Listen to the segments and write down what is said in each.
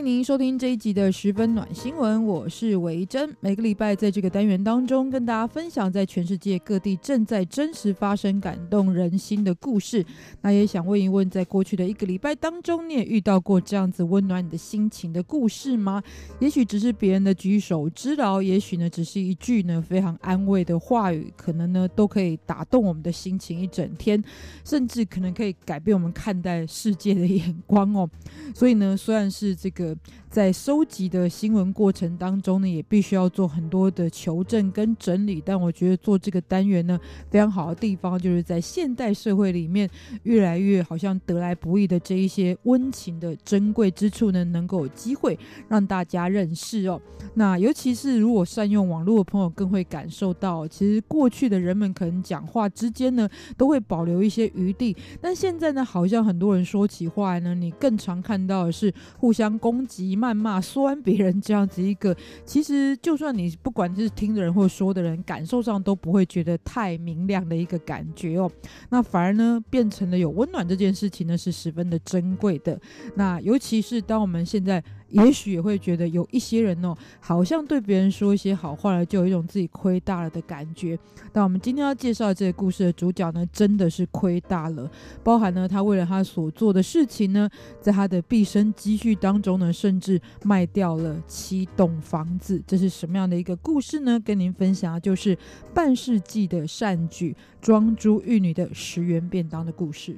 迎您收听这一集的十分暖新闻，我是维珍。每个礼拜在这个单元当中，跟大家分享在全世界各地正在真实发生、感动人心的故事。那也想问一问，在过去的一个礼拜当中，你也遇到过这样子温暖你的心情的故事吗？也许只是别人的举手之劳，也许呢只是一句呢非常安慰的话语，可能呢都可以打动我们的心情一整天，甚至可能可以改变我们看待世界的眼光哦。所以呢，虽然是这个。在收集的新闻过程当中呢，也必须要做很多的求证跟整理。但我觉得做这个单元呢，非常好的地方就是在现代社会里面，越来越好像得来不易的这一些温情的珍贵之处呢，能够有机会让大家认识哦。那尤其是如果善用网络的朋友，更会感受到，其实过去的人们可能讲话之间呢，都会保留一些余地，但现在呢，好像很多人说起话来呢，你更常看到的是互相攻。急、谩骂、酸别人这样子一个，其实就算你不管是听的人或说的人，感受上都不会觉得太明亮的一个感觉哦。那反而呢，变成了有温暖这件事情呢，是十分的珍贵的。那尤其是当我们现在。也许也会觉得有一些人哦，好像对别人说一些好话了，就有一种自己亏大了的感觉。但我们今天要介绍这个故事的主角呢，真的是亏大了。包含呢，他为了他所做的事情呢，在他的毕生积蓄当中呢，甚至卖掉了七栋房子。这是什么样的一个故事呢？跟您分享的就是半世纪的善举，庄珠玉女的十元便当的故事。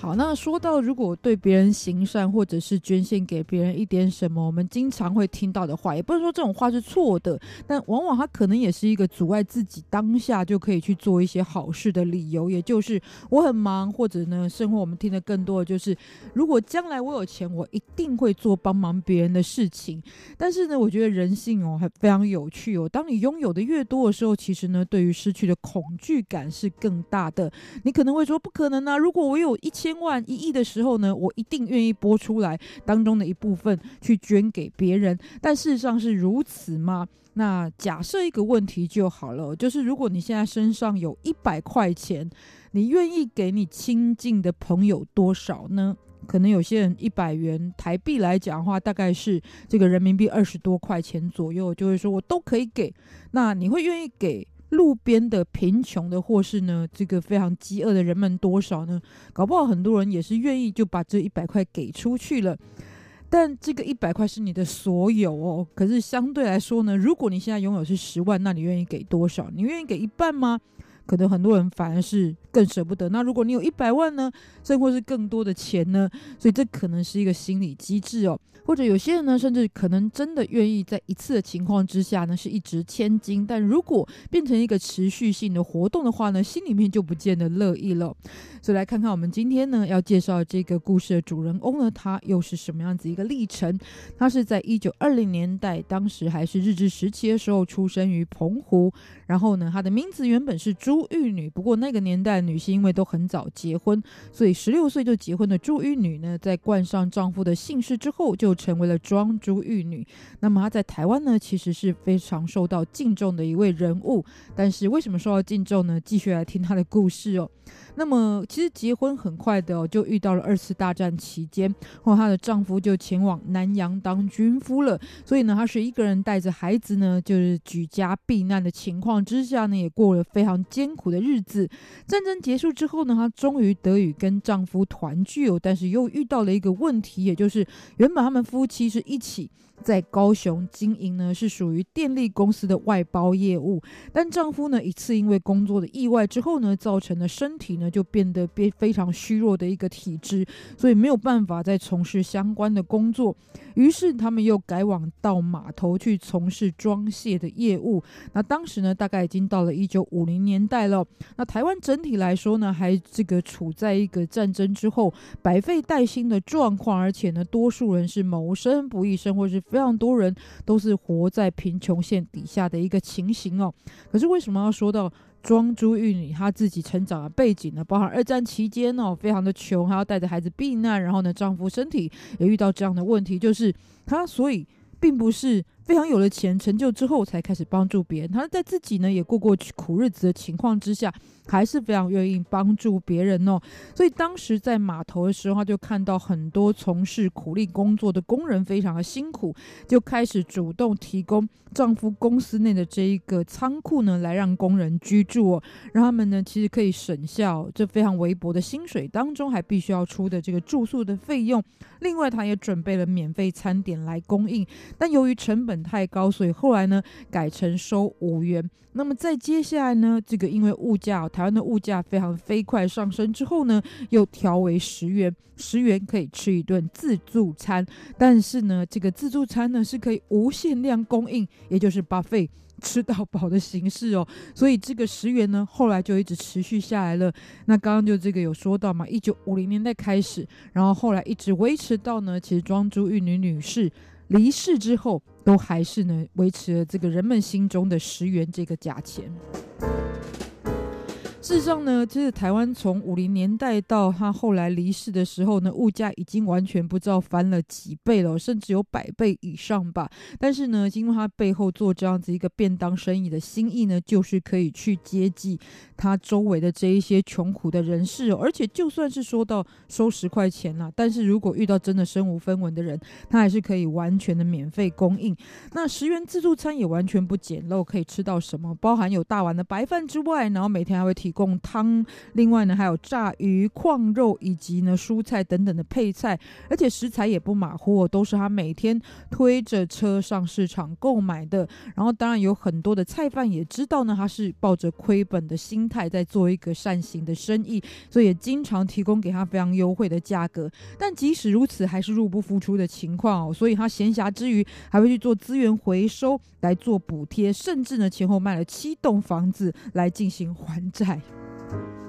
好，那说到如果对别人行善，或者是捐献给别人一点什么，我们经常会听到的话，也不是说这种话是错的，但往往它可能也是一个阻碍自己当下就可以去做一些好事的理由。也就是我很忙，或者呢，生活我们听的更多的就是，如果将来我有钱，我一定会做帮忙别人的事情。但是呢，我觉得人性哦，还非常有趣哦。当你拥有的越多的时候，其实呢，对于失去的恐惧感是更大的。你可能会说，不可能啊，如果我有一千。千万一亿的时候呢，我一定愿意拨出来当中的一部分去捐给别人。但事实上是如此吗？那假设一个问题就好了，就是如果你现在身上有一百块钱，你愿意给你亲近的朋友多少呢？可能有些人一百元台币来讲的话，大概是这个人民币二十多块钱左右，就会说我都可以给。那你会愿意给？路边的贫穷的，或是呢，这个非常饥饿的人们多少呢？搞不好很多人也是愿意就把这一百块给出去了。但这个一百块是你的所有哦。可是相对来说呢，如果你现在拥有是十万，那你愿意给多少？你愿意给一半吗？可能很多人反而是更舍不得。那如果你有一百万呢，甚或是更多的钱呢？所以这可能是一个心理机制哦。或者有些人呢，甚至可能真的愿意在一次的情况之下呢，是一掷千金。但如果变成一个持续性的活动的话呢，心里面就不见得乐意了。所以来看看我们今天呢要介绍这个故事的主人公呢，他又是什么样子一个历程？他是在一九二零年代，当时还是日治时期的时候出生于澎湖。然后呢，他的名字原本是朱玉女，不过那个年代女性因为都很早结婚，所以十六岁就结婚的朱玉女呢，在冠上丈夫的姓氏之后，就成为了庄珠玉女。那么她在台湾呢，其实是非常受到敬重的一位人物。但是为什么受到敬重呢？继续来听她的故事哦。那么，其实结婚很快的哦，就遇到了二次大战期间，后她的丈夫就前往南洋当军夫了，所以呢，她是一个人带着孩子呢，就是举家避难的情况之下呢，也过了非常艰苦的日子。战争结束之后呢，她终于得以跟丈夫团聚哦，但是又遇到了一个问题，也就是原本他们夫妻是一起。在高雄经营呢，是属于电力公司的外包业务，但丈夫呢，一次因为工作的意外之后呢，造成了身体呢就变得变非常虚弱的一个体质，所以没有办法再从事相关的工作，于是他们又改往到码头去从事装卸的业务。那当时呢，大概已经到了一九五零年代了。那台湾整体来说呢，还这个处在一个战争之后百废待兴的状况，而且呢，多数人是谋生不易，生活是非常多人都是活在贫穷线底下的一个情形哦。可是为什么要说到庄珠玉女她自己成长的背景呢？包含二战期间哦，非常的穷，还要带着孩子避难，然后呢，丈夫身体也遇到这样的问题，就是她所以并不是。非常有了钱成就之后，才开始帮助别人。他在自己呢也过过苦日子的情况之下，还是非常愿意帮助别人哦。所以当时在码头的时候，他就看到很多从事苦力工作的工人非常的辛苦，就开始主动提供丈夫公司内的这一个仓库呢，来让工人居住哦，让他们呢其实可以省下这非常微薄的薪水当中，还必须要出的这个住宿的费用。另外，他也准备了免费餐点来供应，但由于成本太高，所以后来呢改成收五元。那么再接下来呢，这个因为物价，台湾的物价非常飞快上升之后呢，又调为十元，十元可以吃一顿自助餐。但是呢，这个自助餐呢是可以无限量供应，也就是 buffet 吃到饱的形式哦。所以这个十元呢，后来就一直持续下来了。那刚刚就这个有说到嘛，一九五零年代开始，然后后来一直维持到呢，其实庄珠玉女女士。离世之后，都还是呢维持了这个人们心中的十元这个价钱。事实上呢，其实台湾从五零年代到他后来离世的时候呢，物价已经完全不知道翻了几倍了，甚至有百倍以上吧。但是呢，因为他背后做这样子一个便当生意的心意呢，就是可以去接济他周围的这一些穷苦的人士哦。而且就算是说到收十块钱啦，但是如果遇到真的身无分文的人，他还是可以完全的免费供应。那十元自助餐也完全不简陋，可以吃到什么？包含有大碗的白饭之外，然后每天还会提供。供汤，另外呢还有炸鱼、矿肉以及呢蔬菜等等的配菜，而且食材也不马虎，都是他每天推着车上市场购买的。然后当然有很多的菜贩也知道呢，他是抱着亏本的心态在做一个善行的生意，所以也经常提供给他非常优惠的价格。但即使如此，还是入不敷出的情况哦。所以他闲暇之余还会去做资源回收来做补贴，甚至呢前后卖了七栋房子来进行还债。Thank you.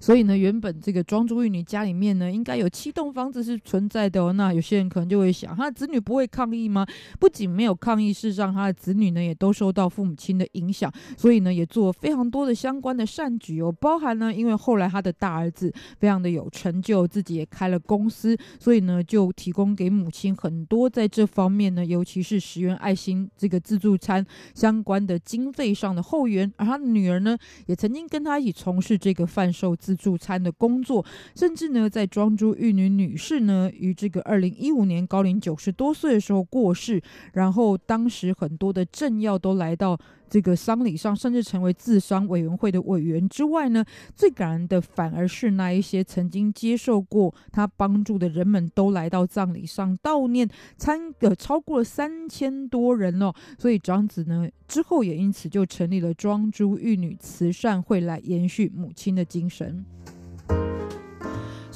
所以呢，原本这个庄珠玉女家里面呢，应该有七栋房子是存在的哦。那有些人可能就会想，他的子女不会抗议吗？不仅没有抗议，事实上他的子女呢也都受到父母亲的影响，所以呢也做非常多的相关的善举哦。包含呢，因为后来他的大儿子非常的有成就，自己也开了公司，所以呢就提供给母亲很多在这方面呢，尤其是十元爱心这个自助餐相关的经费上的后援。而他的女儿呢，也曾经跟他一起从事这个贩售自助餐的工作，甚至呢，在庄珠玉女女士呢于这个二零一五年高龄九十多岁的时候过世，然后当时很多的政要都来到这个丧礼上，甚至成为治丧委员会的委员之外呢，最感人的反而是那一些曾经接受过他帮助的人们都来到葬礼上悼念，参呃超过了三千多人哦，所以庄子呢之后也因此就成立了庄珠玉女慈善会来延续母亲的精神。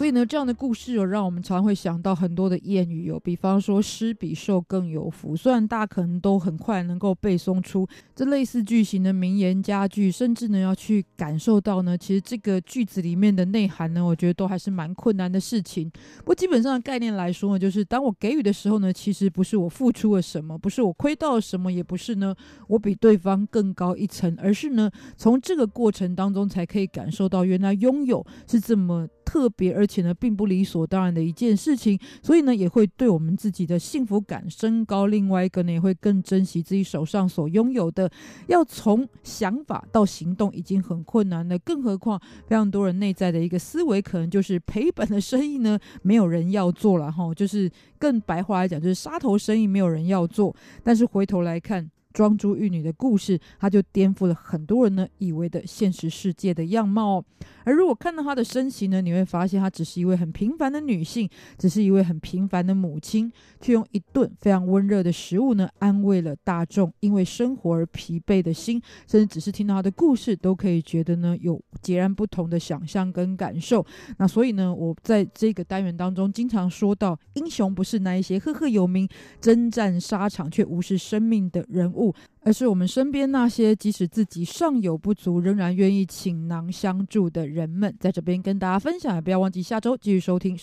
所以呢，这样的故事有，让我们常常会想到很多的谚语，有比方说“施比受更有福”。虽然大家可能都很快能够背诵出这类似句型的名言佳句，甚至呢要去感受到呢，其实这个句子里面的内涵呢，我觉得都还是蛮困难的事情。不过基本上的概念来说呢，就是当我给予的时候呢，其实不是我付出了什么，不是我亏到了什么，也不是呢我比对方更高一层，而是呢从这个过程当中才可以感受到，原来拥有是这么特别，而且呢，并不理所当然的一件事情，所以呢，也会对我们自己的幸福感升高。另外一个呢，也会更珍惜自己手上所拥有的。要从想法到行动已经很困难了，更何况非常多人内在的一个思维，可能就是赔本的生意呢，没有人要做了哈。就是更白话来讲，就是杀头生意没有人要做。但是回头来看。庄珠玉女的故事，她就颠覆了很多人呢以为的现实世界的样貌哦。而如果看到她的身形呢，你会发现她只是一位很平凡的女性，只是一位很平凡的母亲，却用一顿非常温热的食物呢，安慰了大众因为生活而疲惫的心。甚至只是听到她的故事，都可以觉得呢有截然不同的想象跟感受。那所以呢，我在这个单元当中经常说到，英雄不是那一些赫赫有名、征战沙场却无视生命的人物。而是我们身边那些即使自己尚有不足，仍然愿意倾囊相助的人们。在这边跟大家分享，也不要忘记下周继续收听。